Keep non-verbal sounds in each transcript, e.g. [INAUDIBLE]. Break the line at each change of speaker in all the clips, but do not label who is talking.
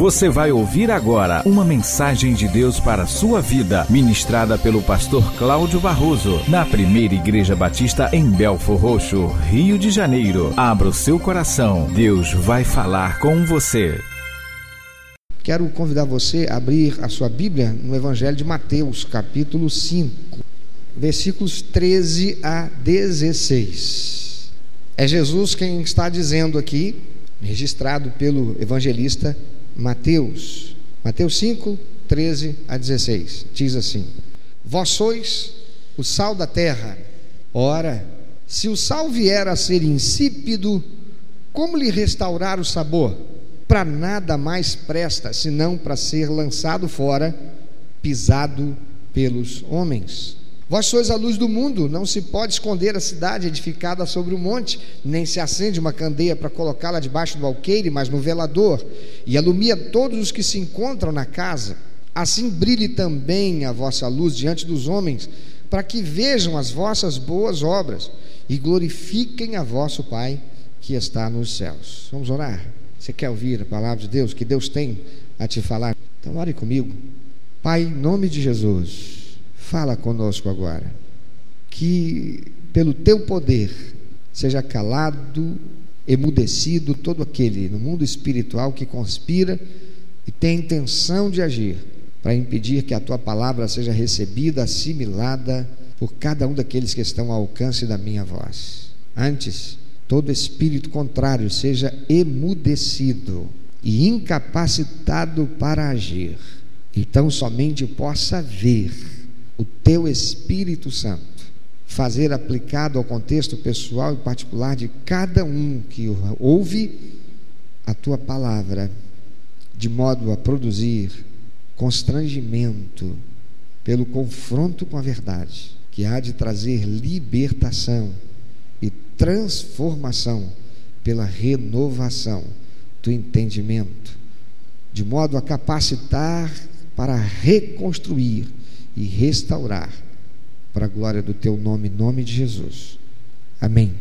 Você vai ouvir agora uma mensagem de Deus para a sua vida, ministrada pelo pastor Cláudio Barroso, na primeira Igreja Batista em Belfor Roxo, Rio de Janeiro. Abra o seu coração, Deus vai falar com você.
Quero convidar você a abrir a sua Bíblia no Evangelho de Mateus, capítulo 5, versículos 13 a 16. É Jesus quem está dizendo aqui, registrado pelo evangelista Mateus. Mateus 5, 13 a 16. Diz assim: Vós sois o sal da terra. Ora, se o sal vier a ser insípido, como lhe restaurar o sabor? Para nada mais presta, senão para ser lançado fora, pisado pelos homens. Vós sois a luz do mundo, não se pode esconder a cidade edificada sobre o monte, nem se acende uma candeia para colocá-la debaixo do alqueire, mas no velador, e alumia todos os que se encontram na casa. Assim brilhe também a vossa luz diante dos homens, para que vejam as vossas boas obras e glorifiquem a vosso Pai que está nos céus. Vamos orar? Você quer ouvir a palavra de Deus que Deus tem a te falar? Então ore comigo. Pai, em nome de Jesus. Fala conosco agora. Que pelo teu poder seja calado, emudecido todo aquele no mundo espiritual que conspira e tem intenção de agir para impedir que a tua palavra seja recebida, assimilada por cada um daqueles que estão ao alcance da minha voz. Antes, todo espírito contrário seja emudecido e incapacitado para agir, então somente possa ver o teu Espírito Santo fazer aplicado ao contexto pessoal e particular de cada um que ouve a tua palavra, de modo a produzir constrangimento pelo confronto com a verdade, que há de trazer libertação e transformação pela renovação do entendimento, de modo a capacitar para reconstruir e restaurar para a glória do teu nome, nome de Jesus. Amém.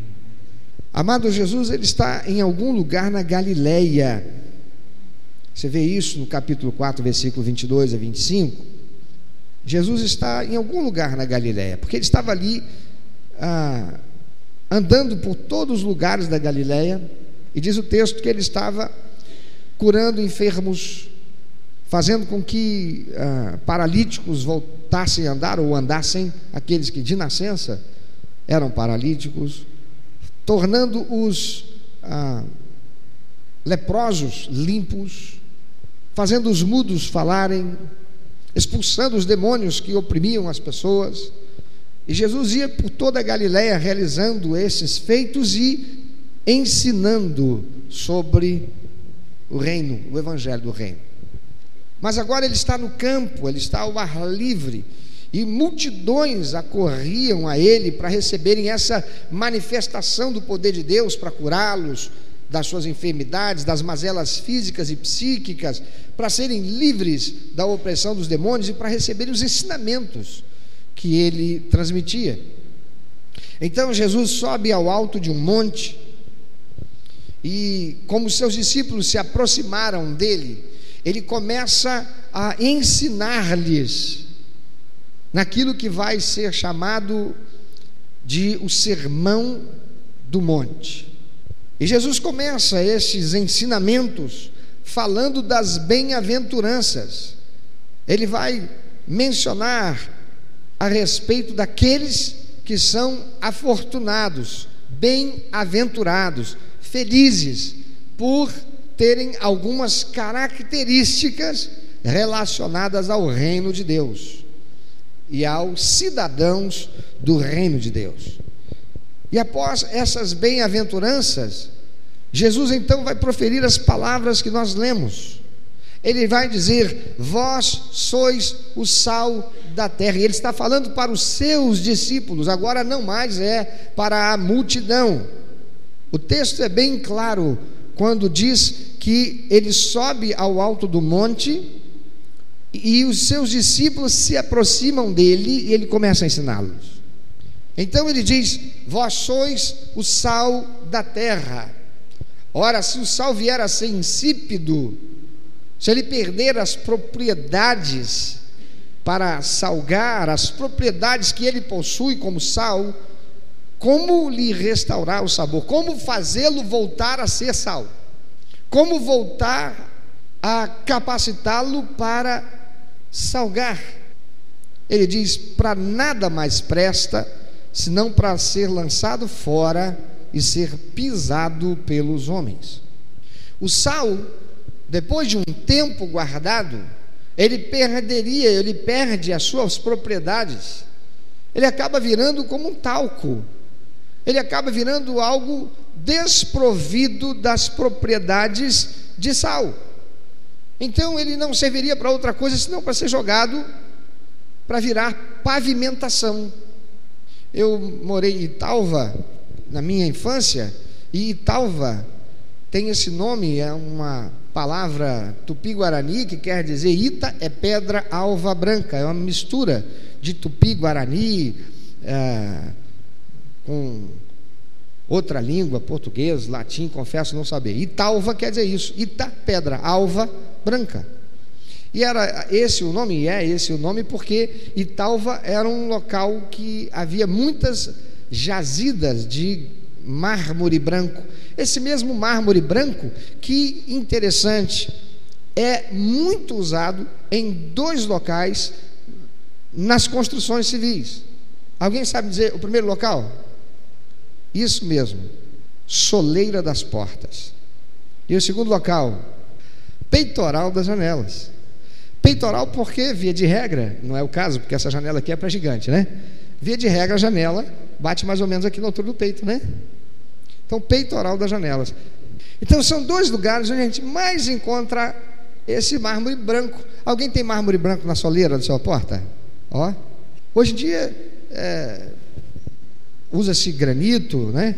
Amado Jesus, ele está em algum lugar na Galileia. Você vê isso no capítulo 4, versículo 22 a 25. Jesus está em algum lugar na Galileia, porque ele estava ali ah, andando por todos os lugares da Galileia, e diz o texto que ele estava curando enfermos, fazendo com que ah, paralíticos voltassem a andar ou andassem aqueles que de nascença eram paralíticos, tornando os ah, leprosos limpos, fazendo os mudos falarem, expulsando os demônios que oprimiam as pessoas. E Jesus ia por toda a Galiléia realizando esses feitos e ensinando sobre o reino, o evangelho do reino. Mas agora ele está no campo, ele está ao ar livre, e multidões acorriam a ele para receberem essa manifestação do poder de Deus para curá-los das suas enfermidades, das mazelas físicas e psíquicas, para serem livres da opressão dos demônios e para receberem os ensinamentos que ele transmitia. Então Jesus sobe ao alto de um monte e, como seus discípulos se aproximaram dele, ele começa a ensinar-lhes naquilo que vai ser chamado de o sermão do monte. E Jesus começa esses ensinamentos falando das bem-aventuranças. Ele vai mencionar a respeito daqueles que são afortunados, bem-aventurados, felizes, por terem algumas características relacionadas ao reino de Deus e aos cidadãos do reino de Deus. E após essas bem-aventuranças, Jesus então vai proferir as palavras que nós lemos. Ele vai dizer: Vós sois o sal da terra. E ele está falando para os seus discípulos, agora não mais é para a multidão. O texto é bem claro quando diz que ele sobe ao alto do monte e os seus discípulos se aproximam dele e ele começa a ensiná-los. Então ele diz: Vós sois o sal da terra. Ora, se o sal vier a ser insípido, se ele perder as propriedades para salgar, as propriedades que ele possui como sal, como lhe restaurar o sabor? Como fazê-lo voltar a ser sal? Como voltar a capacitá-lo para salgar? Ele diz: para nada mais presta, senão para ser lançado fora e ser pisado pelos homens. O sal, depois de um tempo guardado, ele perderia, ele perde as suas propriedades. Ele acaba virando como um talco. Ele acaba virando algo desprovido das propriedades de sal. Então ele não serviria para outra coisa senão para ser jogado para virar pavimentação. Eu morei em Italva na minha infância e Italva tem esse nome, é uma palavra tupi-guarani que quer dizer Ita é pedra alva branca, é uma mistura de tupi-guarani é, com outra língua, português, latim, confesso não saber. Italva quer dizer isso, Ita, pedra, alva branca. E era esse o nome, e é esse o nome, porque Italva era um local que havia muitas jazidas de mármore branco. Esse mesmo mármore branco, que interessante, é muito usado em dois locais nas construções civis. Alguém sabe dizer o primeiro local? Isso mesmo, soleira das portas. E o segundo local, peitoral das janelas. Peitoral porque, via de regra, não é o caso, porque essa janela aqui é para gigante, né? Via de regra, a janela bate mais ou menos aqui na altura do peito, né? Então, peitoral das janelas. Então, são dois lugares onde a gente mais encontra esse mármore branco. Alguém tem mármore branco na soleira da sua porta? Ó. Hoje em dia, é, usa-se granito, né?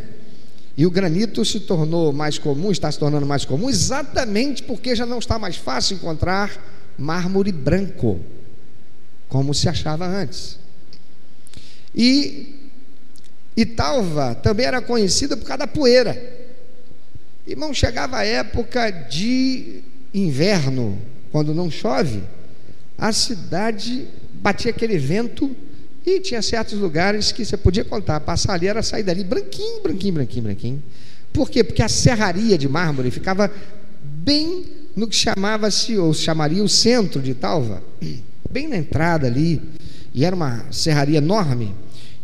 E o granito se tornou mais comum, está se tornando mais comum, exatamente porque já não está mais fácil encontrar mármore branco, como se achava antes. E Italva também era conhecida por causa da poeira. Irmão, chegava a época de inverno, quando não chove, a cidade batia aquele vento e tinha certos lugares que você podia contar, passar ali era sair dali branquinho, branquinho, branquinho, branquinho. Por quê? Porque a serraria de mármore ficava bem no que chamava-se, ou chamaria o centro de Talva, [CLEARS THROAT] bem na entrada ali, e era uma serraria enorme.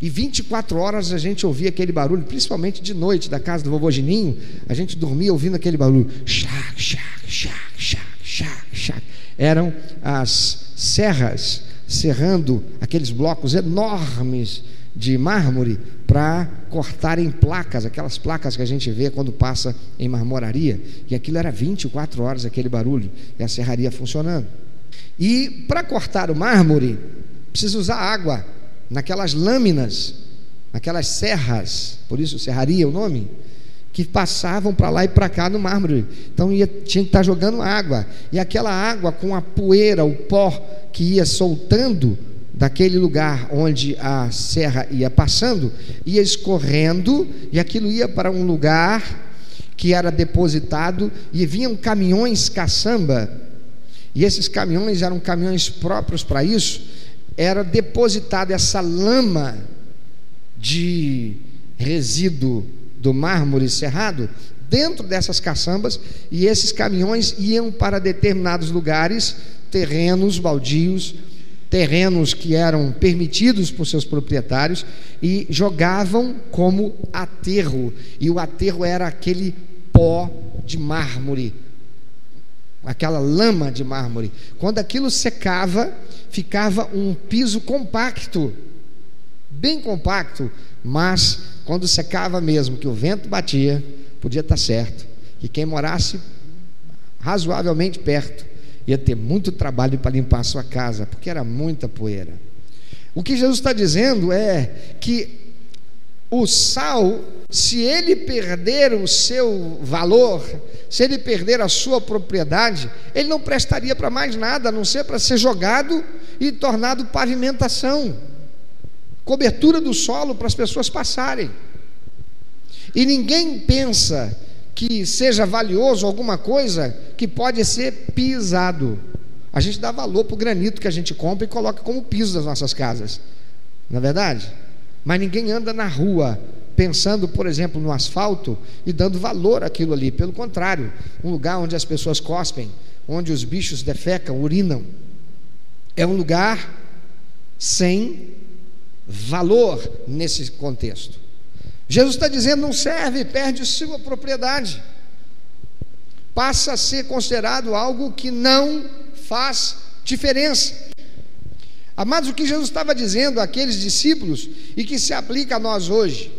E 24 horas a gente ouvia aquele barulho, principalmente de noite, da casa do vovô Gininho, a gente dormia ouvindo aquele barulho. Chac, chac, chac, chac, chac, chac. Eram as serras serrando aqueles blocos enormes de mármore para cortarem placas, aquelas placas que a gente vê quando passa em marmoraria, e aquilo era 24 horas aquele barulho, e a serraria funcionando. E para cortar o mármore, precisa usar água naquelas lâminas, naquelas serras, por isso serraria o nome, que passavam para lá e para cá no mármore. Então ia, tinha que estar tá jogando água. E aquela água com a poeira, o pó que ia soltando daquele lugar onde a serra ia passando, ia escorrendo e aquilo ia para um lugar que era depositado e vinham caminhões caçamba. E esses caminhões eram caminhões próprios para isso. Era depositada essa lama de resíduo do mármore cerrado dentro dessas caçambas e esses caminhões iam para determinados lugares, terrenos baldios, terrenos que eram permitidos por seus proprietários e jogavam como aterro. E o aterro era aquele pó de mármore, aquela lama de mármore. Quando aquilo secava, ficava um piso compacto, bem compacto, mas quando secava mesmo, que o vento batia, podia estar certo, que quem morasse razoavelmente perto ia ter muito trabalho para limpar a sua casa, porque era muita poeira. O que Jesus está dizendo é que o sal, se ele perder o seu valor, se ele perder a sua propriedade, ele não prestaria para mais nada, a não ser para ser jogado e tornado pavimentação cobertura do solo para as pessoas passarem. E ninguém pensa que seja valioso alguma coisa que pode ser pisado. A gente dá valor para o granito que a gente compra e coloca como piso das nossas casas, não é verdade? Mas ninguém anda na rua pensando, por exemplo, no asfalto e dando valor àquilo ali. Pelo contrário, um lugar onde as pessoas cospem, onde os bichos defecam, urinam, é um lugar sem valor nesse contexto. Jesus está dizendo: não serve, perde sua propriedade, passa a ser considerado algo que não faz diferença. Amados, o que Jesus estava dizendo àqueles discípulos e que se aplica a nós hoje,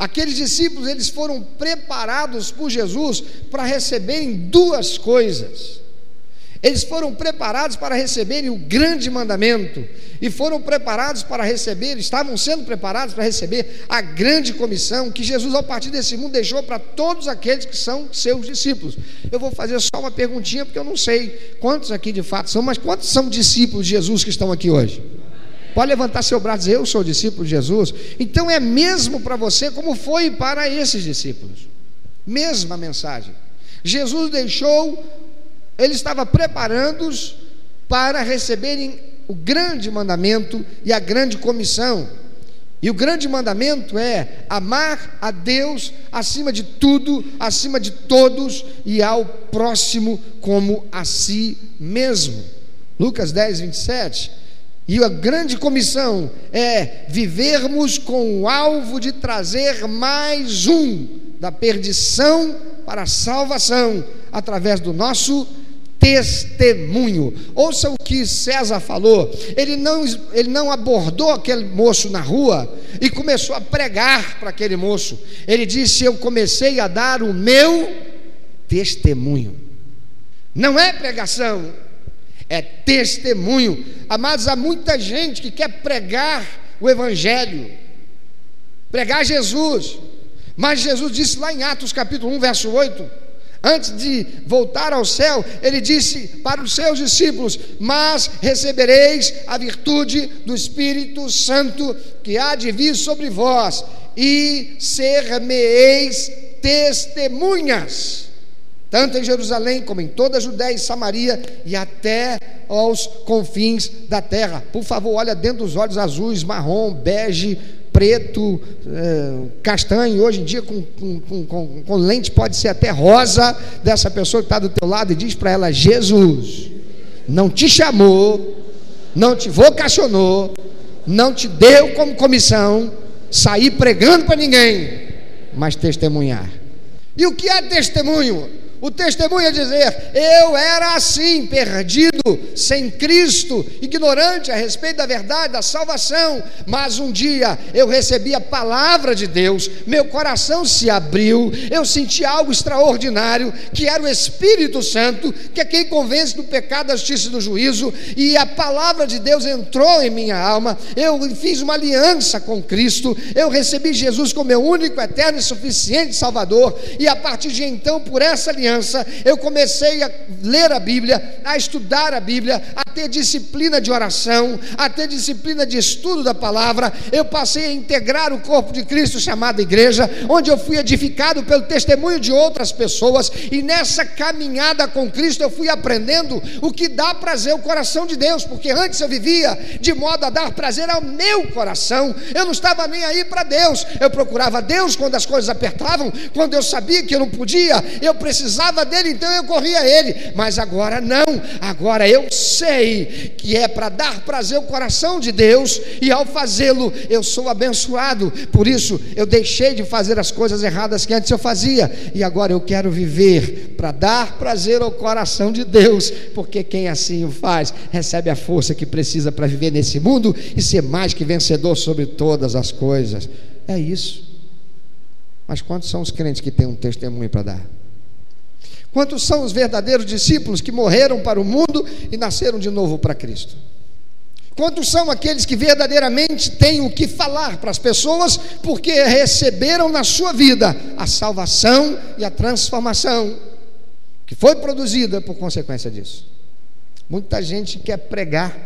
Aqueles discípulos, eles foram preparados por Jesus para receberem duas coisas. Eles foram preparados para receberem o grande mandamento e foram preparados para receber, estavam sendo preparados para receber a grande comissão que Jesus, ao partir desse mundo, deixou para todos aqueles que são seus discípulos. Eu vou fazer só uma perguntinha, porque eu não sei quantos aqui de fato são, mas quantos são discípulos de Jesus que estão aqui hoje? Pode levantar seu braço e dizer: Eu sou discípulo de Jesus. Então é mesmo para você como foi para esses discípulos. Mesma mensagem. Jesus deixou, ele estava preparando-os para receberem o grande mandamento e a grande comissão. E o grande mandamento é amar a Deus acima de tudo, acima de todos e ao próximo como a si mesmo. Lucas 10, 27. E a grande comissão é vivermos com o alvo de trazer mais um da perdição para a salvação através do nosso testemunho. Ouça o que César falou. Ele não, ele não abordou aquele moço na rua e começou a pregar para aquele moço. Ele disse: Eu comecei a dar o meu testemunho. Não é pregação, é testemunho. Amados, há muita gente que quer pregar o Evangelho, pregar Jesus, mas Jesus disse lá em Atos capítulo 1, verso 8, antes de voltar ao céu, ele disse para os seus discípulos: Mas recebereis a virtude do Espírito Santo que há de vir sobre vós, e ser-me-eis testemunhas tanto em Jerusalém como em toda a Judéia e Samaria e até aos confins da terra. Por favor, olha dentro dos olhos azuis, marrom, bege, preto, eh, castanho, hoje em dia com, com, com, com, lente pode ser até rosa dessa pessoa que está do teu lado e diz para ela: Jesus não te chamou, não te vocacionou, não te deu como comissão sair pregando para ninguém, mas testemunhar. E o que é testemunho? O testemunho é dizer: eu era assim, perdido, sem Cristo, ignorante a respeito da verdade, da salvação, mas um dia eu recebi a palavra de Deus, meu coração se abriu, eu senti algo extraordinário, que era o Espírito Santo, que é quem convence do pecado, da justiça e do juízo, e a palavra de Deus entrou em minha alma, eu fiz uma aliança com Cristo, eu recebi Jesus como meu único, eterno e suficiente Salvador, e a partir de então, por essa aliança, criança, eu comecei a ler a Bíblia, a estudar a Bíblia, a ter disciplina de oração, a ter disciplina de estudo da palavra. Eu passei a integrar o corpo de Cristo chamado igreja, onde eu fui edificado pelo testemunho de outras pessoas, e nessa caminhada com Cristo eu fui aprendendo o que dá prazer ao coração de Deus, porque antes eu vivia de modo a dar prazer ao meu coração, eu não estava nem aí para Deus, eu procurava Deus quando as coisas apertavam, quando eu sabia que eu não podia, eu precisava precisava dele, então eu corria a ele. Mas agora não, agora eu sei que é para dar prazer ao coração de Deus, e ao fazê-lo eu sou abençoado. Por isso eu deixei de fazer as coisas erradas que antes eu fazia, e agora eu quero viver para dar prazer ao coração de Deus, porque quem assim o faz recebe a força que precisa para viver nesse mundo e ser mais que vencedor sobre todas as coisas. É isso. Mas quantos são os crentes que têm um testemunho para dar? Quantos são os verdadeiros discípulos que morreram para o mundo e nasceram de novo para Cristo? Quantos são aqueles que verdadeiramente têm o que falar para as pessoas porque receberam na sua vida a salvação e a transformação que foi produzida por consequência disso? Muita gente quer pregar.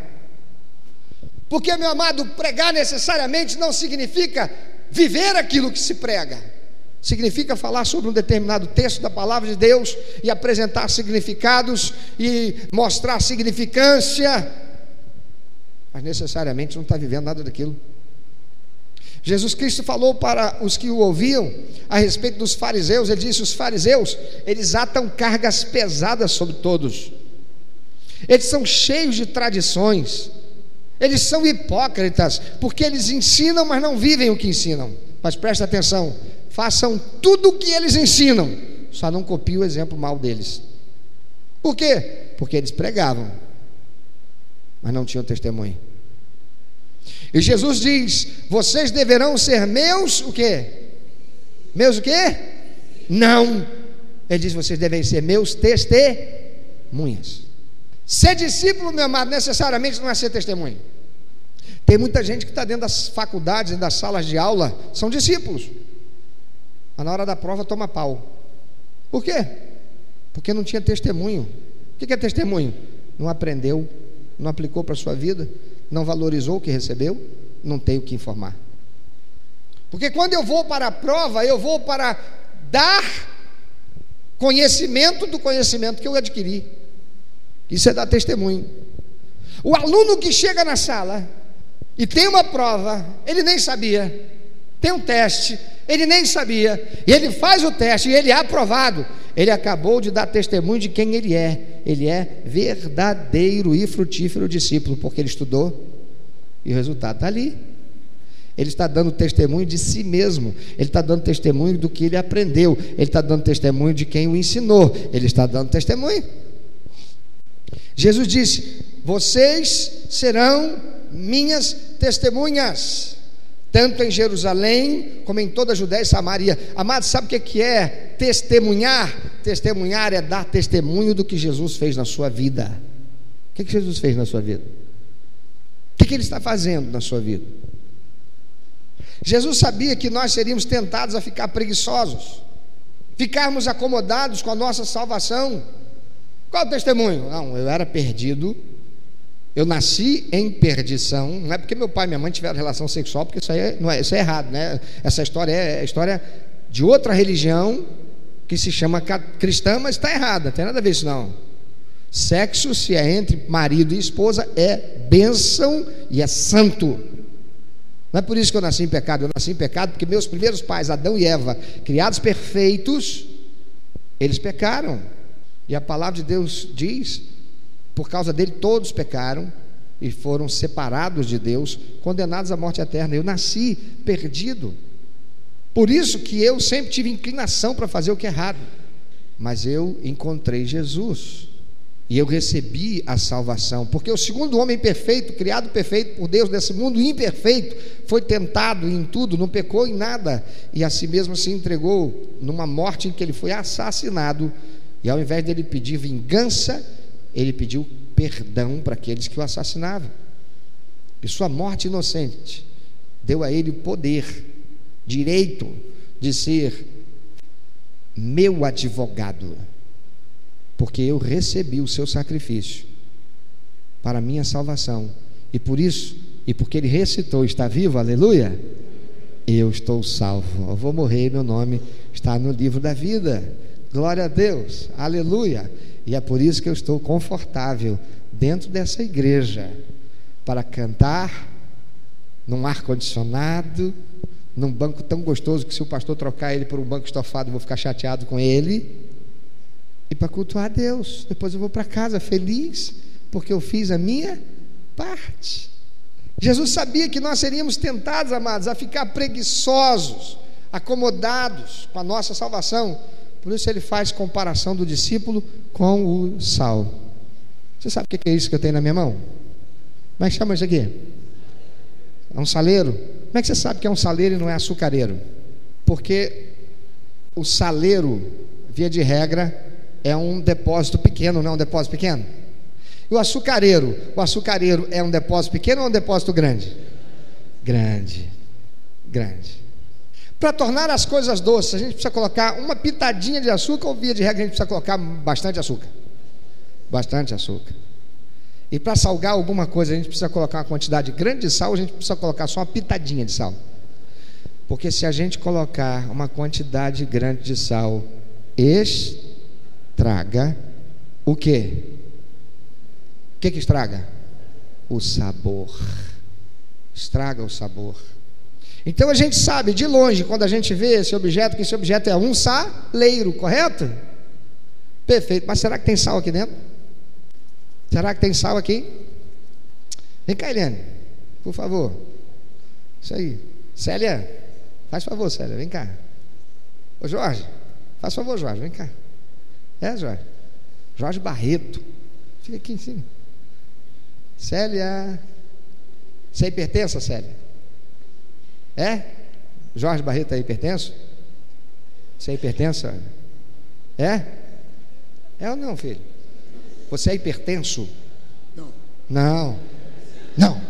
Porque, meu amado, pregar necessariamente não significa viver aquilo que se prega. Significa falar sobre um determinado texto da palavra de Deus e apresentar significados e mostrar significância, mas necessariamente não está vivendo nada daquilo. Jesus Cristo falou para os que o ouviam a respeito dos fariseus, ele disse: os fariseus, eles atam cargas pesadas sobre todos, eles são cheios de tradições, eles são hipócritas, porque eles ensinam, mas não vivem o que ensinam. Mas presta atenção, façam tudo o que eles ensinam, só não copiem o exemplo mal deles. Por quê? Porque eles pregavam, mas não tinham testemunho. E Jesus diz: "Vocês deverão ser meus o quê? Meus o quê? Não. Ele diz: "Vocês devem ser meus testemunhas". Ser discípulo, meu amado, necessariamente não é ser testemunho. Tem muita gente que está dentro das faculdades das salas de aula, são discípulos. Mas na hora da prova toma pau. Por quê? Porque não tinha testemunho. O que é testemunho? Não aprendeu, não aplicou para a sua vida, não valorizou o que recebeu, não tem o que informar. Porque quando eu vou para a prova, eu vou para dar conhecimento do conhecimento que eu adquiri. Isso é dar testemunho. O aluno que chega na sala e tem uma prova, ele nem sabia, tem um teste, ele nem sabia, e ele faz o teste e ele é aprovado. Ele acabou de dar testemunho de quem ele é. Ele é verdadeiro e frutífero discípulo, porque ele estudou e o resultado está ali. Ele está dando testemunho de si mesmo, ele está dando testemunho do que ele aprendeu, ele está dando testemunho de quem o ensinou, ele está dando testemunho. Jesus disse: Vocês serão minhas testemunhas, tanto em Jerusalém como em toda a Judéia e Samaria. Amado, sabe o que é testemunhar? Testemunhar é dar testemunho do que Jesus fez na sua vida. O que, Jesus fez na sua vida? O que ele está fazendo na sua vida? Jesus sabia que nós seríamos tentados a ficar preguiçosos, ficarmos acomodados com a nossa salvação qual o testemunho? Não, eu era perdido, eu nasci em perdição, não é porque meu pai e minha mãe tiveram relação sexual, porque isso aí é, não é, isso é errado, né? Essa história é, é história de outra religião que se chama cristã, mas está errada, não tem nada a ver isso não. Sexo, se é entre marido e esposa, é bênção e é santo. Não é por isso que eu nasci em pecado, eu nasci em pecado porque meus primeiros pais, Adão e Eva, criados perfeitos, eles pecaram. E a palavra de Deus diz: por causa dele todos pecaram e foram separados de Deus, condenados à morte eterna. Eu nasci perdido. Por isso que eu sempre tive inclinação para fazer o que é errado. Mas eu encontrei Jesus. E eu recebi a salvação, porque o segundo homem perfeito, criado perfeito por Deus nesse mundo imperfeito, foi tentado em tudo, não pecou em nada, e a si mesmo se entregou numa morte em que ele foi assassinado e ao invés dele pedir vingança, ele pediu perdão para aqueles que o assassinavam. E sua morte inocente deu a ele o poder, direito de ser meu advogado, porque eu recebi o seu sacrifício para a minha salvação. E por isso, e porque ele recitou, está vivo, aleluia, eu estou salvo. Eu vou morrer, meu nome está no livro da vida. Glória a Deus, aleluia. E é por isso que eu estou confortável dentro dessa igreja para cantar num ar-condicionado, num banco tão gostoso que se o pastor trocar ele por um banco estofado, eu vou ficar chateado com ele. E para cultuar a Deus. Depois eu vou para casa feliz, porque eu fiz a minha parte. Jesus sabia que nós seríamos tentados, amados, a ficar preguiçosos, acomodados com a nossa salvação por isso ele faz comparação do discípulo com o sal. Você sabe o que é isso que eu tenho na minha mão? Como é que chama isso aqui? É um saleiro? Como é que você sabe que é um saleiro e não é açucareiro? Porque o saleiro, via de regra, é um depósito pequeno, não é um depósito pequeno? E o açucareiro? O açucareiro é um depósito pequeno ou um depósito grande? Grande. Grande. Para tornar as coisas doces, a gente precisa colocar uma pitadinha de açúcar, ou via de regra, a gente precisa colocar bastante açúcar. Bastante açúcar. E para salgar alguma coisa, a gente precisa colocar uma quantidade grande de sal, a gente precisa colocar só uma pitadinha de sal. Porque se a gente colocar uma quantidade grande de sal, estraga o quê? O que, que estraga? O sabor. Estraga o sabor. Então a gente sabe de longe, quando a gente vê esse objeto, que esse objeto é um saleiro, correto? Perfeito. Mas será que tem sal aqui dentro? Será que tem sal aqui? Vem cá, Eliane, por favor. Isso aí. Célia, faz favor, Célia, vem cá. Ô Jorge, faz favor, Jorge, vem cá. É, Jorge. Jorge Barreto. Fica aqui em cima. Célia. Você é hipertensa, Célia? É? Jorge Barreto é hipertenso? Você é hipertensa? É? É ou não, filho? Você é hipertenso? Não. Não. Não.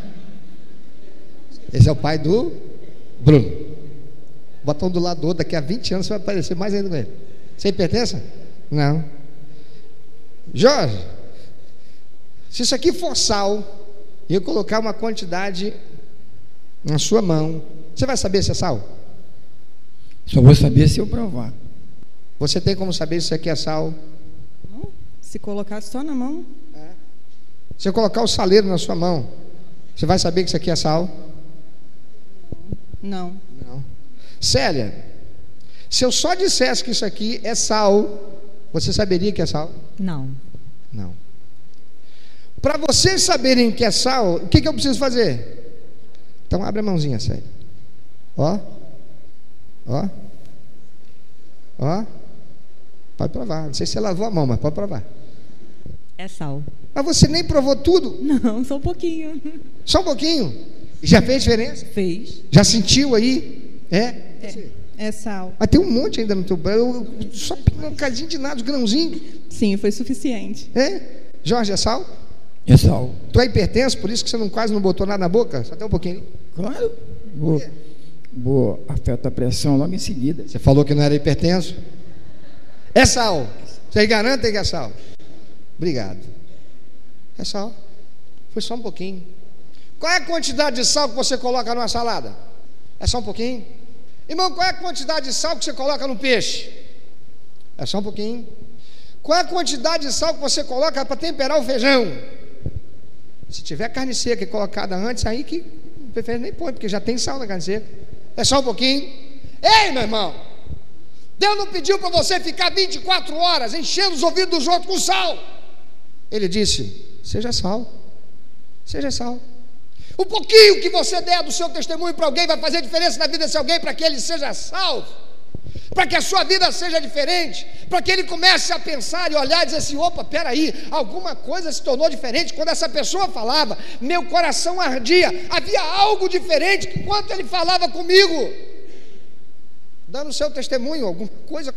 Esse é o pai do Bruno. Bota um do lado do outro, daqui a 20 anos você vai aparecer mais ainda com ele. Você é hipertensa? Não. Jorge, se isso aqui for sal, e eu colocar uma quantidade na sua mão, você vai saber se é sal?
Só vou saber se eu provar.
Você tem como saber se isso aqui é sal?
Se colocar só na mão. É.
Se eu colocar o saleiro na sua mão, você vai saber que isso aqui é sal?
Não.
Não. Célia, se eu só dissesse que isso aqui é sal, você saberia que é sal?
Não.
Não. Para vocês saberem que é sal, o que, que eu preciso fazer? Então abre a mãozinha, Célia. Ó. Ó. Ó. Pode provar. Não sei se você lavou a mão, mas pode provar.
É sal.
Mas você nem provou tudo?
Não, só um pouquinho.
Só um pouquinho? Já fez diferença?
Fez.
Já sentiu aí? É?
É, é sal.
Mas tem um monte ainda no teu banho. Só um cadinho de nada, os grãozinhos.
Sim, foi suficiente.
É? Jorge, é sal?
É sal.
Tu é hipertenso, por isso que você não, quase não botou nada na boca? Só tem um pouquinho.
Claro. Vou, vou afeta a pressão logo em seguida.
Você falou que não era hipertenso? É sal. Vocês garantem que é sal? Obrigado. É sal. Foi só um pouquinho. Qual é a quantidade de sal que você coloca numa salada? É só um pouquinho. Irmão, qual é a quantidade de sal que você coloca no peixe? É só um pouquinho. Qual é a quantidade de sal que você coloca para temperar o feijão? Se tiver carne seca colocada antes, aí que prefere nem põe, porque já tem sal na carne seca. É só um pouquinho. Ei, meu irmão! Deus não pediu para você ficar 24 horas enchendo os ouvidos dos outros com sal. Ele disse: seja sal, seja sal. O pouquinho que você der do seu testemunho para alguém vai fazer diferença na vida desse alguém para que ele seja salvo, para que a sua vida seja diferente, para que ele comece a pensar e olhar e dizer assim: opa, peraí, alguma coisa se tornou diferente. Quando essa pessoa falava, meu coração ardia, havia algo diferente enquanto ele falava comigo dando seu testemunho, alguma coisa,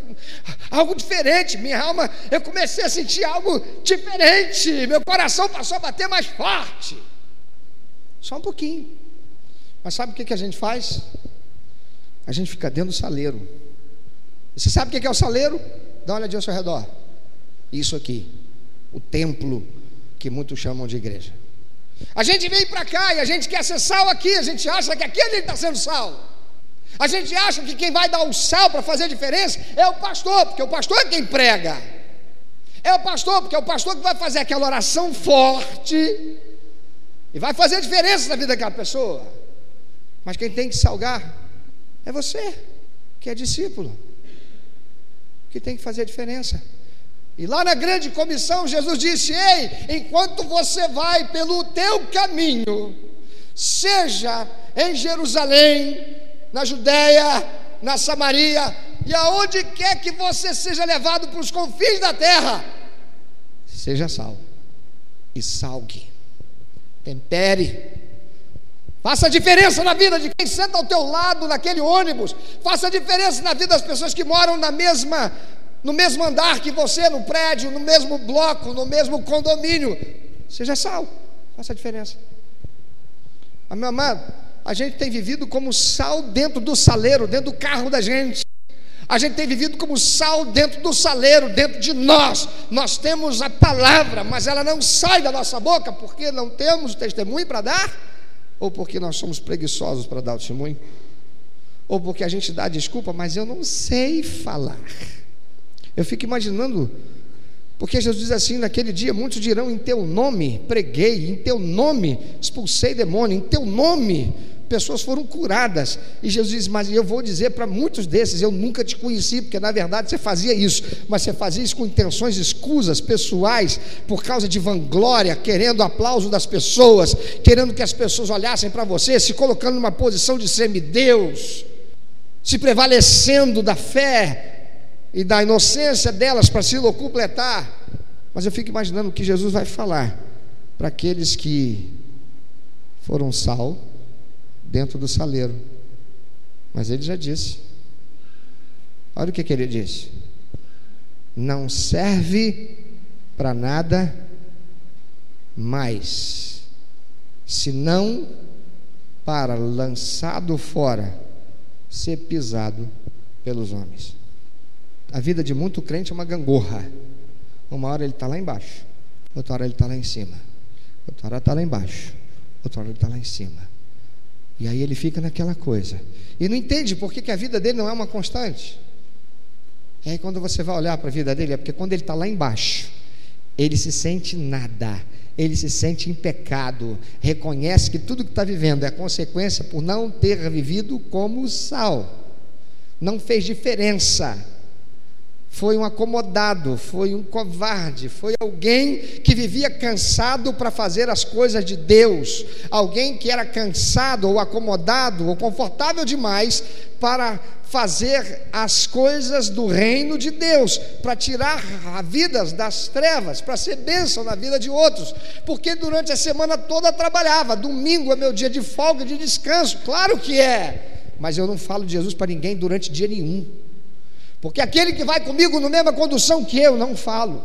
algo diferente. Minha alma, eu comecei a sentir algo diferente. Meu coração passou a bater mais forte. Só um pouquinho. Mas sabe o que, que a gente faz? A gente fica dentro do saleiro. Você sabe o que é o saleiro? Dá uma olhadinha ao seu redor. Isso aqui, o templo que muitos chamam de igreja. A gente vem para cá e a gente quer ser sal aqui, a gente acha que aqui a gente está sendo sal. A gente acha que quem vai dar o sal para fazer diferença é o pastor, porque o pastor é quem prega. É o pastor, porque é o pastor que vai fazer aquela oração forte e vai fazer diferença na vida daquela pessoa. Mas quem tem que salgar é você, que é discípulo, que tem que fazer a diferença. E lá na grande comissão, Jesus disse: Ei, enquanto você vai pelo teu caminho, seja em Jerusalém, na Judéia, na Samaria e aonde quer que você seja levado para os confins da terra, seja sal e salgue, tempere, faça diferença na vida de quem senta ao teu lado naquele ônibus, faça diferença na vida das pessoas que moram na mesma no mesmo andar que você, no prédio, no mesmo bloco, no mesmo condomínio. Seja sal, faça diferença. Meu amado, a gente tem vivido como sal dentro do saleiro, dentro do carro da gente. A gente tem vivido como sal dentro do saleiro, dentro de nós. Nós temos a palavra, mas ela não sai da nossa boca porque não temos testemunho para dar ou porque nós somos preguiçosos para dar o testemunho. ou porque a gente dá desculpa, mas eu não sei falar. Eu fico imaginando, porque Jesus diz assim: naquele dia muitos dirão em teu nome preguei, em teu nome expulsei demônio, em teu nome pessoas foram curadas. E Jesus diz: Mas eu vou dizer para muitos desses: Eu nunca te conheci, porque na verdade você fazia isso, mas você fazia isso com intenções escusas, pessoais, por causa de vanglória, querendo aplauso das pessoas, querendo que as pessoas olhassem para você, se colocando numa posição de semideus, se prevalecendo da fé e da inocência delas para se locupletar. Mas eu fico imaginando o que Jesus vai falar para aqueles que foram sal dentro do saleiro. Mas ele já disse. Olha o que, que ele disse: não serve para nada mais, senão para lançado fora, ser pisado pelos homens. A vida de muito crente é uma gangorra. Uma hora ele está lá embaixo, outra hora ele está lá em cima, outra hora está lá embaixo, outra hora ele está lá em cima. E aí ele fica naquela coisa. E não entende por que, que a vida dele não é uma constante. E aí quando você vai olhar para a vida dele, é porque quando ele está lá embaixo, ele se sente nada, ele se sente em pecado, reconhece que tudo que está vivendo é consequência por não ter vivido como sal, não fez diferença foi um acomodado, foi um covarde, foi alguém que vivia cansado para fazer as coisas de Deus, alguém que era cansado ou acomodado ou confortável demais para fazer as coisas do reino de Deus, para tirar a vidas das trevas, para ser bênção na vida de outros, porque durante a semana toda trabalhava, domingo é meu dia de folga, de descanso, claro que é, mas eu não falo de Jesus para ninguém durante dia nenhum. Porque aquele que vai comigo na mesma condução que eu, não falo.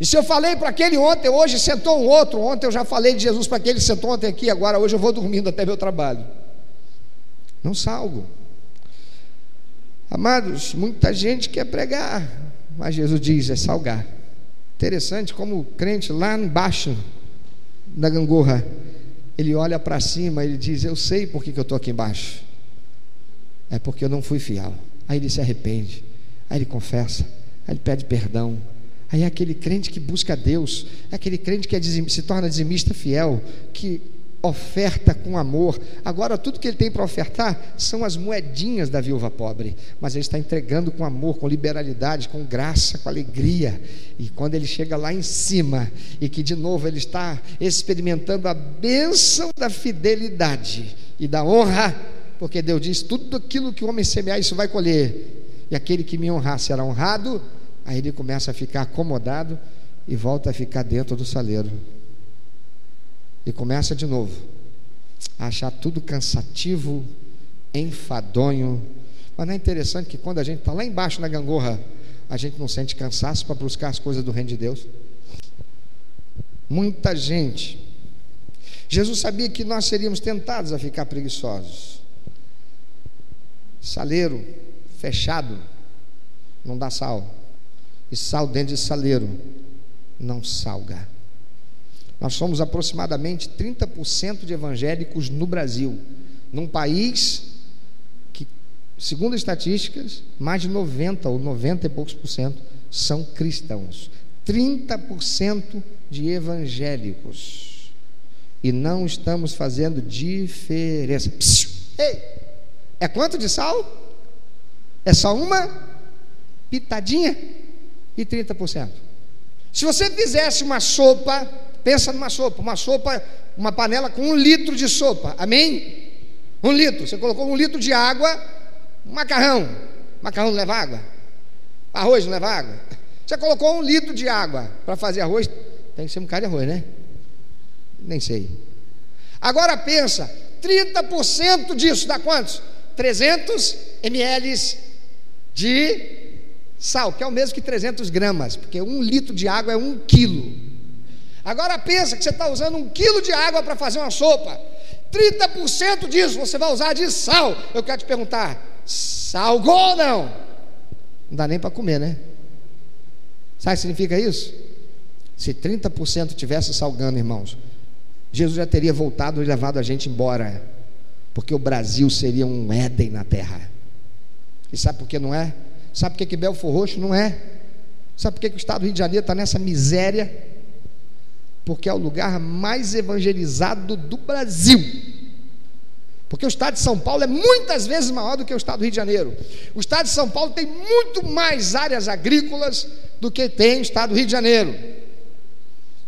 E se eu falei para aquele ontem, hoje sentou um outro. Ontem eu já falei de Jesus para aquele sentou ontem aqui, agora hoje eu vou dormindo até meu trabalho. Não salgo. Amados, muita gente quer pregar, mas Jesus diz: é salgar. Interessante como o crente lá embaixo da gangorra, ele olha para cima e ele diz: Eu sei por que, que eu estou aqui embaixo. É porque eu não fui fiel. Aí ele se arrepende, aí ele confessa, aí ele pede perdão. Aí é aquele crente que busca Deus, é aquele crente que é se torna dizimista fiel, que oferta com amor. Agora, tudo que ele tem para ofertar são as moedinhas da viúva pobre, mas ele está entregando com amor, com liberalidade, com graça, com alegria. E quando ele chega lá em cima, e que de novo ele está experimentando a bênção da fidelidade e da honra, porque Deus diz: tudo aquilo que o homem semear, isso vai colher. E aquele que me honrar será honrado. Aí ele começa a ficar acomodado e volta a ficar dentro do saleiro. E começa de novo a achar tudo cansativo, enfadonho. Mas não é interessante que quando a gente está lá embaixo na gangorra, a gente não sente cansaço para buscar as coisas do reino de Deus? Muita gente. Jesus sabia que nós seríamos tentados a ficar preguiçosos. Saleiro fechado não dá sal. E sal dentro de saleiro não salga. Nós somos aproximadamente 30% de evangélicos no Brasil, num país que, segundo estatísticas, mais de 90 ou 90 e poucos por cento são cristãos. 30% de evangélicos. E não estamos fazendo diferença. Psiu, ei! É quanto de sal? É só uma pitadinha e 30%. Se você fizesse uma sopa, pensa numa sopa, uma sopa, uma panela com um litro de sopa, amém? Um litro, você colocou um litro de água, um macarrão, macarrão não leva água, arroz não leva água. Você colocou um litro de água para fazer arroz, tem que ser um bocado de arroz, né? Nem sei. Agora pensa, 30% disso dá quantos? 300 ml de sal, que é o mesmo que 300 gramas, porque um litro de água é um quilo. Agora pensa que você está usando um quilo de água para fazer uma sopa. 30% disso você vai usar de sal. Eu quero te perguntar: salgou ou não? Não dá nem para comer, né? Sabe o que significa isso? Se 30% tivesse salgando, irmãos, Jesus já teria voltado e levado a gente embora Porque o Brasil seria um Éden na terra. E sabe por que não é? Sabe por que, que Belfor Roxo não é? Sabe por que, que o estado do Rio de Janeiro está nessa miséria? Porque é o lugar mais evangelizado do Brasil. Porque o estado de São Paulo é muitas vezes maior do que o estado do Rio de Janeiro. O estado de São Paulo tem muito mais áreas agrícolas do que tem o estado do Rio de Janeiro.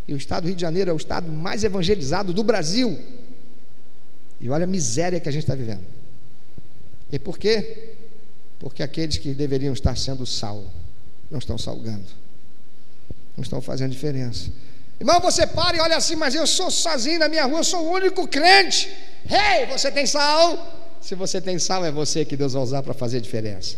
E o estado do Rio de Janeiro é o estado mais evangelizado do Brasil. E olha a miséria que a gente está vivendo. E por quê? Porque aqueles que deveriam estar sendo sal, não estão salgando, não estão fazendo diferença. Irmão, você para e olha assim, mas eu sou sozinho na minha rua, eu sou o único crente. Ei, hey, você tem sal? Se você tem sal, é você que Deus vai usar para fazer diferença.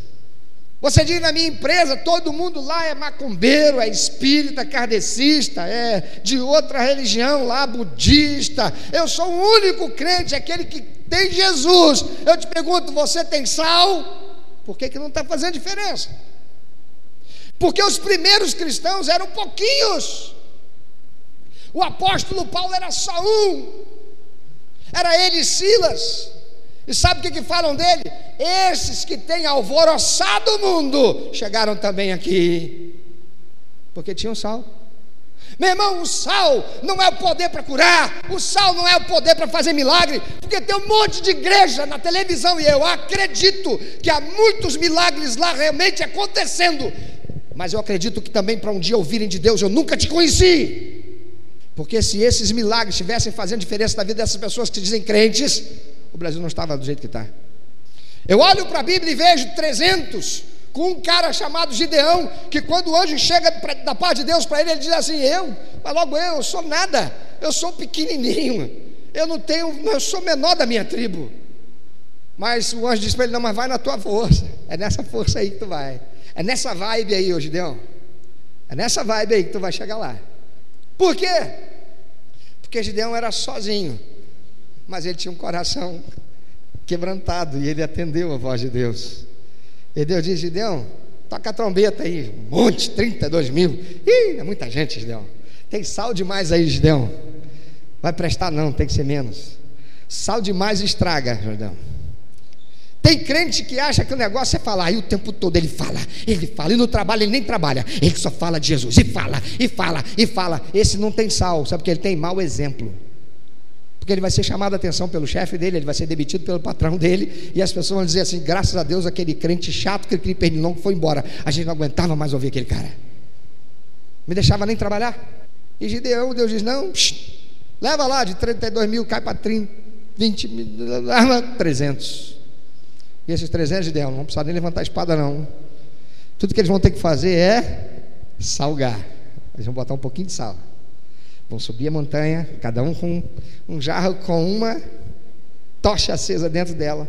Você diz na minha empresa, todo mundo lá é macumbeiro, é espírita, kardecista, é de outra religião lá, budista. Eu sou o único crente, aquele que tem Jesus. Eu te pergunto, você tem sal? Por que, que não está fazendo diferença? Porque os primeiros cristãos eram pouquinhos. O apóstolo Paulo era só um. Era ele e Silas. E sabe o que, que falam dele? Esses que têm alvoroçado o mundo chegaram também aqui, porque tinham sal. Meu irmão, o sal não é o poder para curar, o sal não é o poder para fazer milagre, porque tem um monte de igreja na televisão e eu acredito que há muitos milagres lá realmente acontecendo, mas eu acredito que também para um dia ouvirem de Deus, eu nunca te conheci, porque se esses milagres estivessem fazendo diferença na vida dessas pessoas que dizem crentes, o Brasil não estava do jeito que está. Eu olho para a Bíblia e vejo 300 com um cara chamado Gideão, que quando o anjo chega pra, da parte de Deus para ele, ele diz assim: Eu, mas logo eu, eu sou nada, eu sou pequenininho, eu não tenho, eu sou menor da minha tribo. Mas o anjo diz para ele: Não, mas vai na tua força, é nessa força aí que tu vai, é nessa vibe aí, ô Gideão, é nessa vibe aí que tu vai chegar lá. Por quê? Porque Gideão era sozinho mas ele tinha um coração quebrantado e ele atendeu a voz de Deus. E Deus disse: Gideão, toca a trombeta aí, um monte, 32 mil. Ih, é muita gente, Gideão. Tem sal demais aí, Gideão. Vai prestar, não, tem que ser menos. Sal demais estraga, Gideão. Tem crente que acha que o negócio é falar, e o tempo todo ele fala, ele fala, e no trabalho ele nem trabalha, ele só fala de Jesus, e fala, e fala, e fala. Esse não tem sal, sabe porque ele tem mau exemplo porque ele vai ser chamado a atenção pelo chefe dele, ele vai ser demitido pelo patrão dele, e as pessoas vão dizer assim: graças a Deus, aquele crente chato, aquele pernilongo foi embora. A gente não aguentava mais ouvir aquele cara. Me deixava nem trabalhar. E Gideão, Deus diz: não, psh, leva lá, de 32 mil cai para 30, 20 mil, 300. E esses 300, Gideão, não precisa nem levantar a espada, não. Tudo que eles vão ter que fazer é salgar. Eles vão botar um pouquinho de sal. Vão subir a montanha, cada um com um jarro com uma tocha acesa dentro dela.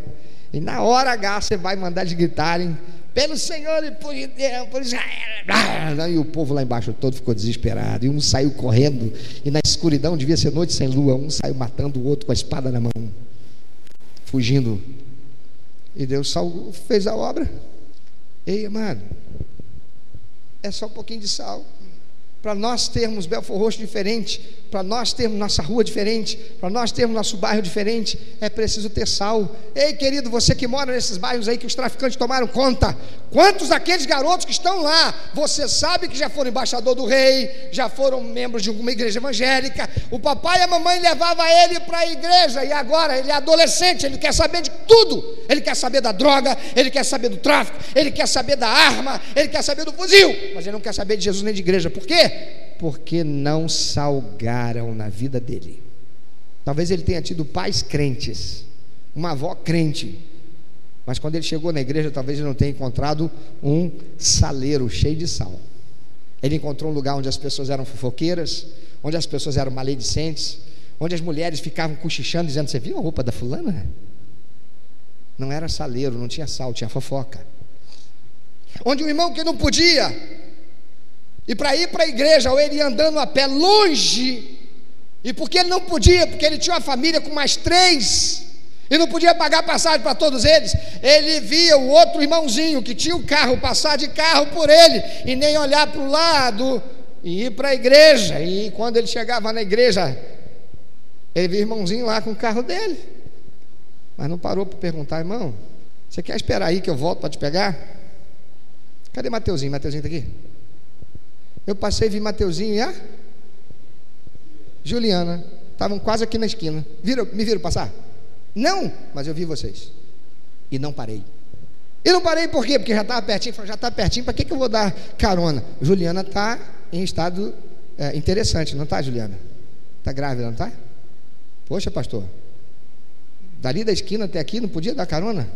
E na hora H você vai mandar de gritarem pelo Senhor e por por Israel. E o povo lá embaixo todo ficou desesperado. E um saiu correndo. E na escuridão, devia ser noite sem lua, um saiu matando o outro com a espada na mão, fugindo. E Deus salvou, fez a obra. Ei, amado, é só um pouquinho de sal para nós termos Belfor Roxo diferente, para nós termos nossa rua diferente, para nós termos nosso bairro diferente, é preciso ter sal. Ei, querido, você que mora nesses bairros aí que os traficantes tomaram conta, quantos daqueles garotos que estão lá, você sabe que já foram embaixador do rei, já foram membros de alguma igreja evangélica, o papai e a mamãe levavam ele para a igreja, e agora ele é adolescente, ele quer saber de tudo, ele quer saber da droga, ele quer saber do tráfico, ele quer saber da arma, ele quer saber do fuzil, mas ele não quer saber de Jesus nem de igreja, por quê? porque não salgaram na vida dele. Talvez ele tenha tido pais crentes, uma avó crente, mas quando ele chegou na igreja, talvez ele não tenha encontrado um saleiro cheio de sal. Ele encontrou um lugar onde as pessoas eram fofoqueiras, onde as pessoas eram maledicentes, onde as mulheres ficavam cochichando, dizendo: Você viu a roupa da fulana? Não era saleiro, não tinha sal, tinha fofoca. Onde o irmão que não podia e para ir para a igreja, ou ele ia andando a pé longe, e porque ele não podia, porque ele tinha uma família com mais três, e não podia pagar passagem para todos eles, ele via o outro irmãozinho que tinha o um carro passar de carro por ele, e nem olhar para o lado, e ir para a igreja. E quando ele chegava na igreja, ele via o irmãozinho lá com o carro dele. Mas não parou para perguntar, irmão, você quer esperar aí que eu volto para te pegar? Cadê Mateuzinho? Mateuzinho está aqui? Eu passei, vi Mateuzinho e a Juliana. Estavam quase aqui na esquina. Viram, me viram passar? Não, mas eu vi vocês. E não parei. E não parei por quê? Porque já estava pertinho. Já está pertinho, para que, que eu vou dar carona? Juliana está em estado é, interessante, não está, Juliana? Está grávida, não está? Poxa, pastor. Dali da esquina até aqui, não podia dar carona?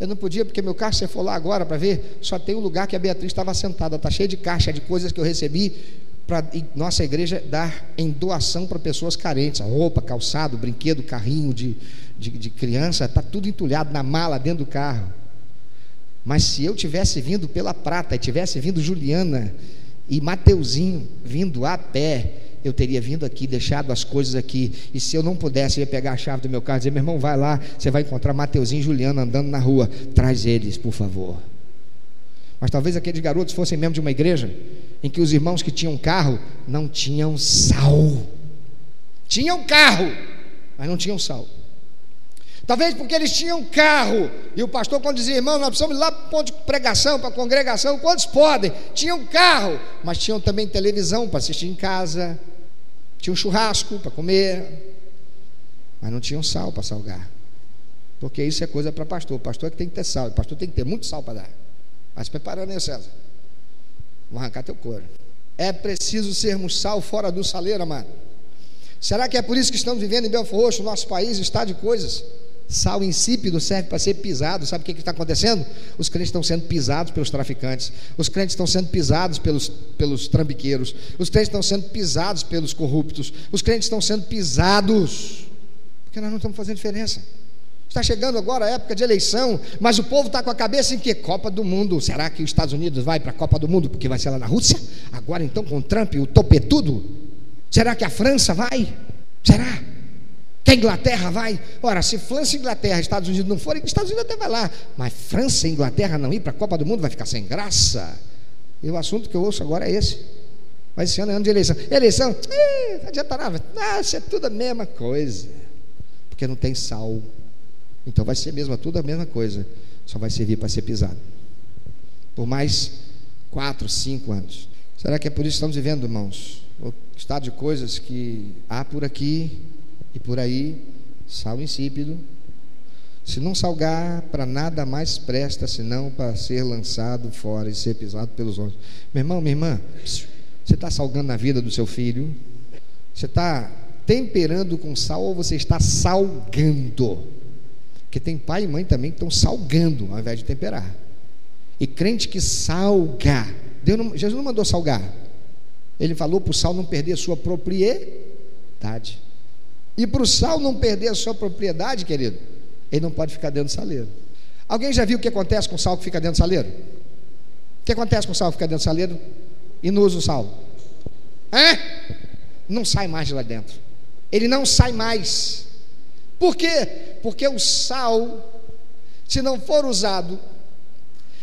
Eu não podia, porque meu carro, se você for lá agora para ver, só tem um lugar que a Beatriz estava sentada, está cheio de caixa de coisas que eu recebi para nossa igreja dar em doação para pessoas carentes, roupa, calçado, brinquedo, carrinho de, de, de criança, está tudo entulhado na mala dentro do carro. Mas se eu tivesse vindo pela prata, e tivesse vindo Juliana e Mateuzinho vindo a pé, eu teria vindo aqui, deixado as coisas aqui. E se eu não pudesse, eu ia pegar a chave do meu carro e dizer: meu irmão, vai lá, você vai encontrar Mateuzinho e Juliana andando na rua. Traz eles, por favor. Mas talvez aqueles garotos fossem membros de uma igreja em que os irmãos que tinham carro não tinham sal. Tinham carro, mas não tinham sal. Talvez porque eles tinham carro. E o pastor, quando dizia, irmão, nós precisamos ir lá para o ponto de pregação, para a congregação, quantos podem? Tinham carro, mas tinham também televisão para assistir em casa, tinham churrasco para comer, mas não tinham sal para salgar. Porque isso é coisa para pastor. Pastor é que tem que ter sal, pastor tem que ter muito sal para dar. Vai se preparando aí, César. Vou arrancar teu couro. É preciso sermos sal fora do saleiro, amado. Será que é por isso que estamos vivendo em Belfort Roxo, nosso país está de coisas? Sal insípido serve para ser pisado. Sabe o que, está acontecendo? Os crentes estão sendo pisados pelos traficantes. Os crentes estão sendo pisados pelos, pelos trambiqueiros. Os crentes estão sendo pisados pelos corruptos. Os crentes estão sendo pisados. Porque nós não estamos fazendo diferença. Está chegando agora a época de eleição, mas o povo está com a cabeça em que? Copa do Mundo. Será que os Estados Unidos vai para a Copa do Mundo porque vai ser lá na Rússia? Agora então com o Trump, o topetudo? Será que a França vai? Será? Que a Inglaterra vai? Ora, se França, Inglaterra, Estados Unidos não forem, Estados Unidos até vai lá. Mas França e Inglaterra não ir para a Copa do Mundo vai ficar sem graça. E o assunto que eu ouço agora é esse. Mas esse ano é ano de eleição. Eleição, não adianta nada. Ah, isso é tudo a mesma coisa. Porque não tem sal. Então vai ser mesmo tudo a mesma coisa. Só vai servir para ser pisado. Por mais quatro, cinco anos. Será que é por isso que estamos vivendo, irmãos? O estado de coisas que há por aqui e por aí, sal insípido. Se não salgar, para nada mais presta senão para ser lançado fora e ser pisado pelos outros. Meu irmão, minha irmã, você está salgando a vida do seu filho? Você está temperando com sal ou você está salgando? Porque tem pai e mãe também que estão salgando ao invés de temperar. E crente que salga. Deus não, Jesus não mandou salgar. Ele falou para o sal não perder a sua propriedade. E para o sal não perder a sua propriedade, querido, ele não pode ficar dentro do saleiro. Alguém já viu o que acontece com o sal que fica dentro do saleiro? O que acontece com o sal que fica dentro do saleiro e não usa o sal? Hã? Não sai mais de lá dentro. Ele não sai mais. Por quê? Porque o sal, se não for usado,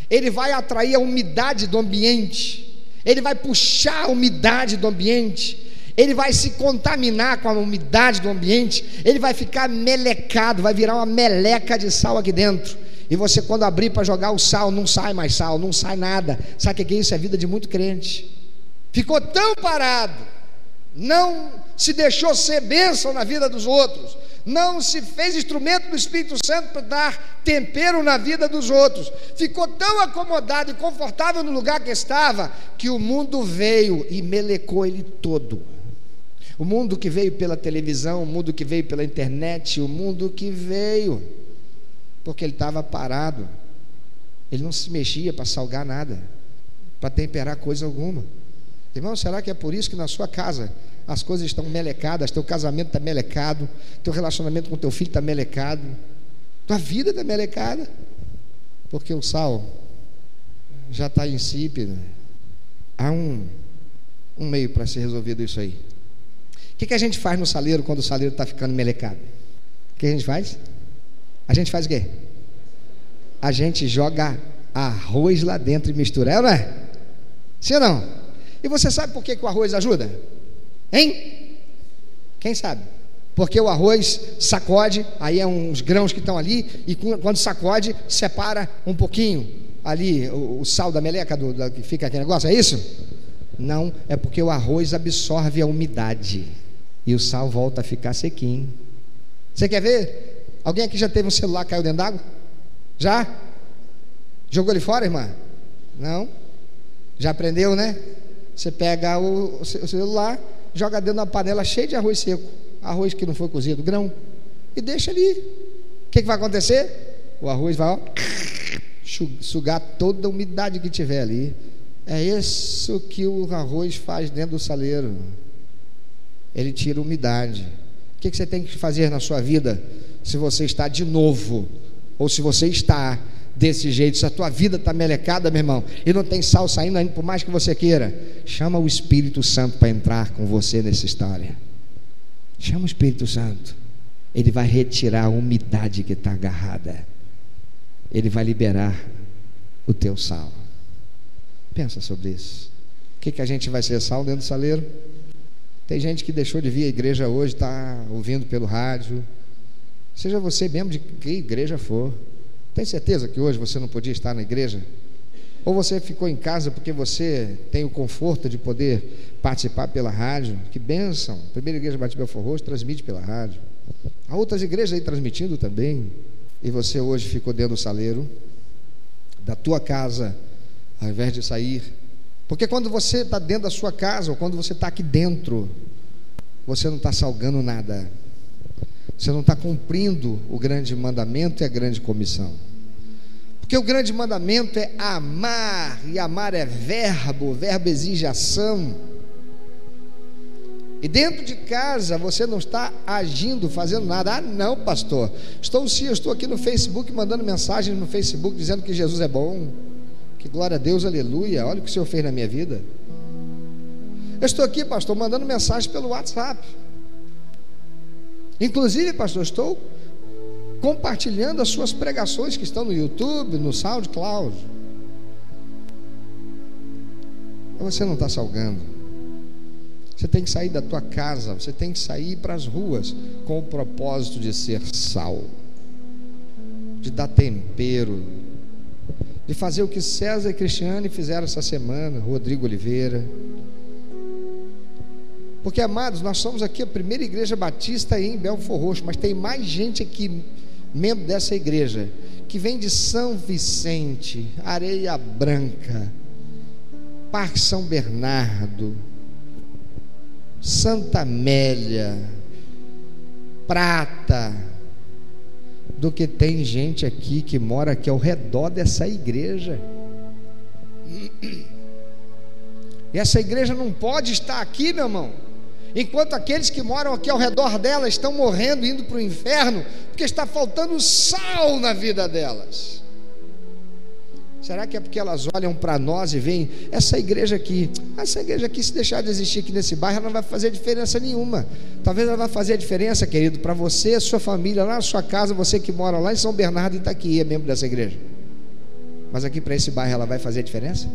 ele vai atrair a umidade do ambiente, ele vai puxar a umidade do ambiente, ele vai se contaminar com a umidade do ambiente, ele vai ficar melecado, vai virar uma meleca de sal aqui dentro. E você, quando abrir para jogar o sal, não sai mais sal, não sai nada. Sabe o que é isso? É a vida de muito crente. Ficou tão parado, não se deixou ser bênção na vida dos outros, não se fez instrumento do Espírito Santo para dar tempero na vida dos outros, ficou tão acomodado e confortável no lugar que estava, que o mundo veio e melecou ele todo. O mundo que veio pela televisão, o mundo que veio pela internet, o mundo que veio, porque ele estava parado, ele não se mexia para salgar nada, para temperar coisa alguma. Irmão, será que é por isso que na sua casa as coisas estão melecadas, teu casamento está melecado, teu relacionamento com teu filho está melecado, tua vida está melecada? Porque o sal já está insípido. Há um, um meio para ser resolvido isso aí. O que, que a gente faz no saleiro quando o saleiro está ficando melecado? O que a gente faz? A gente faz o quê? A gente joga arroz lá dentro e mistura, é ou não é? Sim ou não? E você sabe por que, que o arroz ajuda? Hein? Quem sabe? Porque o arroz sacode, aí é uns grãos que estão ali, e quando sacode, separa um pouquinho ali o, o sal da meleca do, que fica aquele negócio, é isso? Não, é porque o arroz absorve a umidade e o sal volta a ficar sequinho. Você quer ver? Alguém aqui já teve um celular que caiu dentro d'água? Já? Jogou ele fora, irmã? Não? Já aprendeu, né? Você pega o, celular, joga dentro de uma panela cheia de arroz seco, arroz que não foi cozido, grão, e deixa ali. O que, que vai acontecer? O arroz vai ó, sugar toda a umidade que tiver ali. É isso que o arroz faz dentro do saleiro. Ele tira umidade. O que, que você tem que fazer na sua vida se você está de novo, ou se você está desse jeito, se a tua vida está melecada, meu irmão, e não tem sal saindo ainda, por mais que você queira, chama o Espírito Santo para entrar com você nessa história. Chama o Espírito Santo. Ele vai retirar a umidade que está agarrada. Ele vai liberar o teu sal. Pensa sobre isso. O que, que a gente vai ser sal dentro do saleiro? Tem gente que deixou de vir à igreja hoje, está ouvindo pelo rádio. Seja você membro de que igreja for. Tem certeza que hoje você não podia estar na igreja? Ou você ficou em casa porque você tem o conforto de poder participar pela rádio? Que bênção! A primeira igreja Batista Belfor Roxo transmite pela rádio. Há outras igrejas aí transmitindo também. E você hoje ficou dentro do saleiro da tua casa, ao invés de sair. Porque quando você está dentro da sua casa, ou quando você está aqui dentro, você não está salgando nada. Você não está cumprindo o grande mandamento e a grande comissão. Porque o grande mandamento é amar, e amar é verbo, verbo exige ação. E dentro de casa você não está agindo, fazendo nada. Ah, não, pastor. Estou sim, estou aqui no Facebook mandando mensagens no Facebook dizendo que Jesus é bom. Que glória a Deus, aleluia. Olha o que o Senhor fez na minha vida. Eu estou aqui, pastor, mandando mensagem pelo WhatsApp. Inclusive, pastor, estou compartilhando as suas pregações que estão no YouTube, no SoundCloud. Mas você não está salgando. Você tem que sair da tua casa, você tem que sair para as ruas com o propósito de ser sal, de dar tempero, de fazer o que César e Cristiane fizeram essa semana, Rodrigo Oliveira. Porque, amados, nós somos aqui a primeira igreja batista em Belfor Roxo, mas tem mais gente aqui, membro dessa igreja, que vem de São Vicente, Areia Branca, Parque São Bernardo, Santa Amélia, Prata, do que tem gente aqui que mora aqui ao redor dessa igreja. E essa igreja não pode estar aqui, meu irmão, enquanto aqueles que moram aqui ao redor dela estão morrendo, indo para o inferno, porque está faltando sal na vida delas. Será que é porque elas olham para nós e veem essa igreja aqui? Essa igreja aqui, se deixar de existir aqui nesse bairro, ela não vai fazer diferença nenhuma. Talvez ela vá fazer diferença, querido, para você, sua família, lá na sua casa, você que mora lá em São Bernardo e está aqui, é membro dessa igreja. Mas aqui para esse bairro ela vai fazer diferença?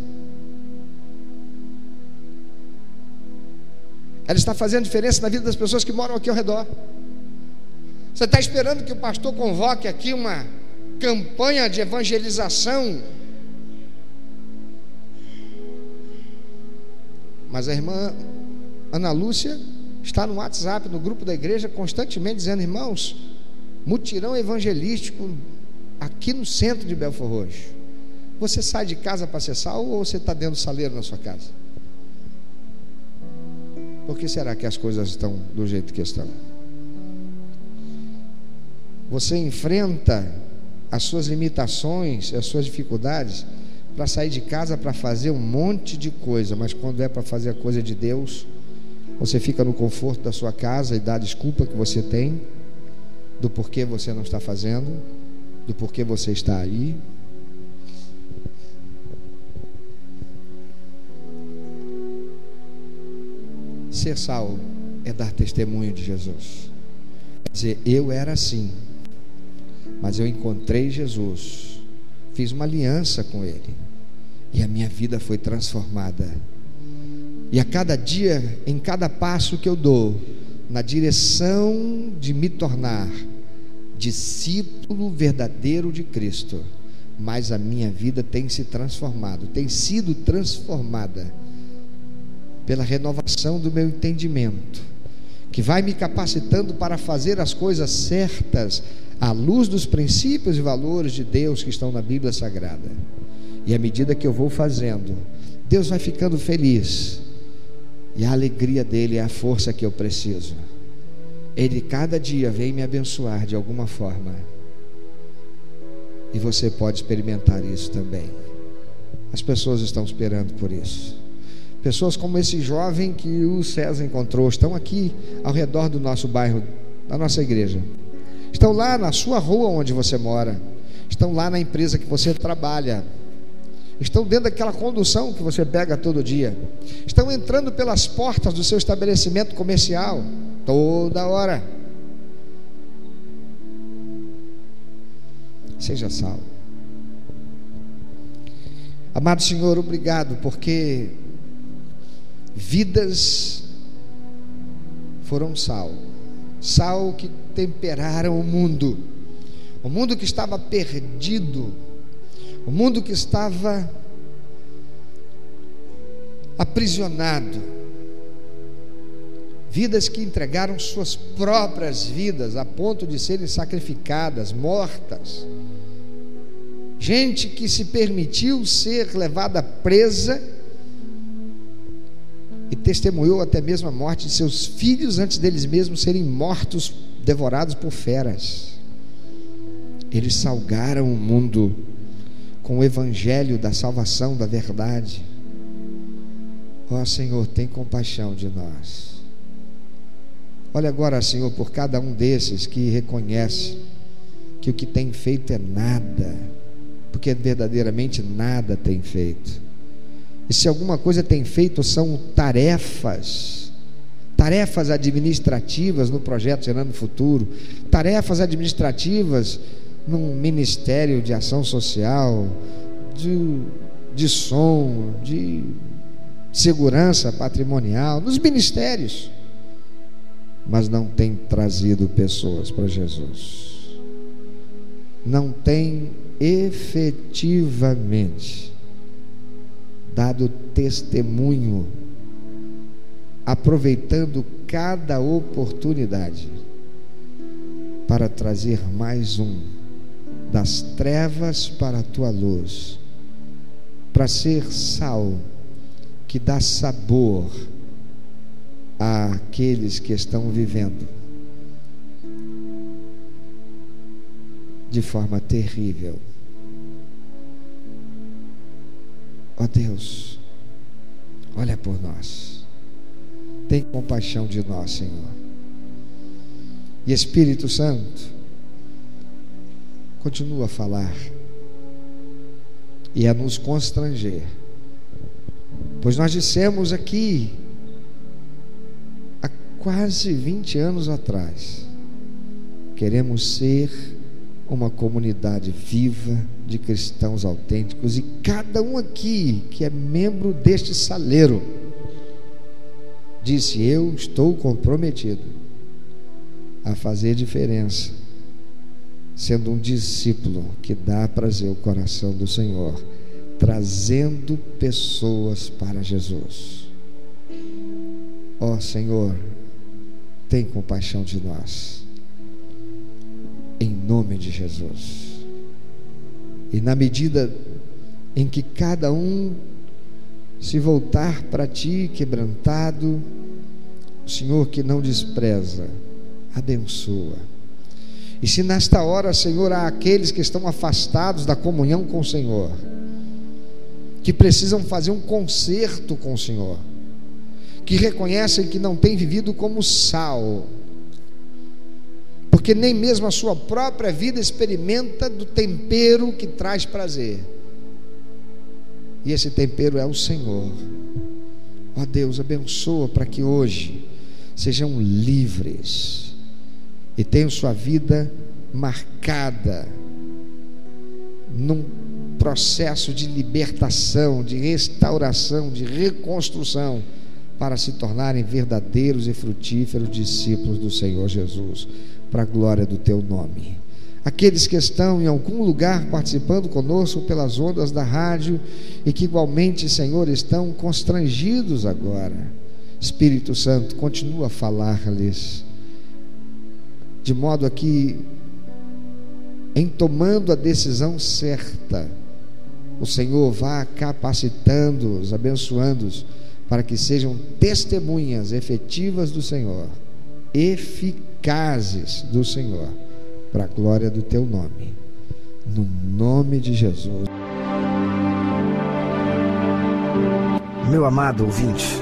Ela está fazendo diferença na vida das pessoas que moram aqui ao redor. Você está esperando que o pastor convoque aqui uma campanha de evangelização? Mas a irmã Ana Lúcia está no WhatsApp, no grupo da igreja, constantemente dizendo: irmãos, mutirão evangelístico aqui no centro de Belfor Roxo. Você sai de casa para acessar ou você está dentro do saleiro na sua casa? Por que será que as coisas estão do jeito que estão? Você enfrenta as suas limitações, as suas dificuldades para sair de casa para fazer um monte de coisa, mas quando é para fazer a coisa de Deus, você fica no conforto da sua casa e dá a desculpa que você tem do porquê você não está fazendo, do porquê você está aí. Ser sal é dar testemunho de Jesus. É dizer, eu era assim, mas eu encontrei Jesus, fiz uma aliança com Ele, e a minha vida foi transformada. E a cada dia, em cada passo que eu dou, na direção de me tornar discípulo verdadeiro de Cristo, mas a minha vida tem se transformado, tem sido transformada pela renovação do meu entendimento, que vai me capacitando para fazer as coisas certas à luz dos princípios e valores de Deus que estão na Bíblia Sagrada. E à medida que eu vou fazendo, Deus vai ficando feliz. E a alegria dele é a força que eu preciso. Ele cada dia vem me abençoar de alguma forma. E você pode experimentar isso também. As pessoas estão esperando por isso. Pessoas como esse jovem que o César encontrou estão aqui ao redor do nosso bairro, da nossa igreja. Estão lá na sua rua onde você mora. Estão lá na empresa que você trabalha. Estão dentro daquela condução que você pega todo dia. Estão entrando pelas portas do seu estabelecimento comercial toda hora. Seja salvo. Amado Senhor, obrigado porque vidas foram sal, sal que temperaram o mundo, o mundo que estava perdido, o mundo que estava aprisionado, vidas que entregaram suas próprias vidas a ponto de serem sacrificadas, mortas, gente que se permitiu ser levada presa e testemunhou até mesmo a morte de seus filhos antes deles mesmos serem mortos, devorados por feras. Eles salgaram o mundo com o evangelho da salvação, da verdade. Ó oh, Senhor, tem compaixão de nós. Olha agora, Senhor, por cada um desses que reconhece que o que tem feito é nada, porque verdadeiramente nada tem feito e se alguma coisa tem feito, são tarefas, tarefas administrativas no projeto Gerando Futuro, tarefas administrativas num ministério de ação social, de, de som, de segurança patrimonial, nos ministérios, mas não tem trazido pessoas para Jesus. Não tem efetivamente dado testemunho, aproveitando cada oportunidade para trazer mais um das trevas para a tua luz, para ser sal que dá sabor àqueles que estão vivendo de forma terrível Ó oh Deus, olha por nós. Tem compaixão de nós, Senhor. E Espírito Santo, continua a falar e a nos constranger. Pois nós dissemos aqui, há quase 20 anos atrás, queremos ser uma comunidade viva de cristãos autênticos e cada um aqui que é membro deste saleiro disse: Eu estou comprometido a fazer diferença, sendo um discípulo que dá prazer ao coração do Senhor, trazendo pessoas para Jesus. Ó oh, Senhor, tem compaixão de nós em nome de Jesus. E na medida em que cada um se voltar para ti quebrantado, o Senhor que não despreza, abençoa. E se nesta hora, Senhor, há aqueles que estão afastados da comunhão com o Senhor, que precisam fazer um conserto com o Senhor, que reconhecem que não têm vivido como sal, porque nem mesmo a sua própria vida experimenta do tempero que traz prazer. E esse tempero é o Senhor. Ó Deus, abençoa para que hoje sejam livres e tenham sua vida marcada num processo de libertação, de restauração, de reconstrução
para se tornarem verdadeiros e frutíferos discípulos do Senhor Jesus, para a glória do teu nome. Aqueles que estão em algum lugar participando conosco pelas ondas da rádio e que igualmente, Senhor, estão constrangidos agora. Espírito Santo, continua a falar-lhes, de modo a que, em tomando a decisão certa, o Senhor vá capacitando-os, abençoando-os, para que sejam testemunhas efetivas do Senhor, eficazes do Senhor, para a glória do teu nome. No nome de Jesus.
Meu amado ouvinte,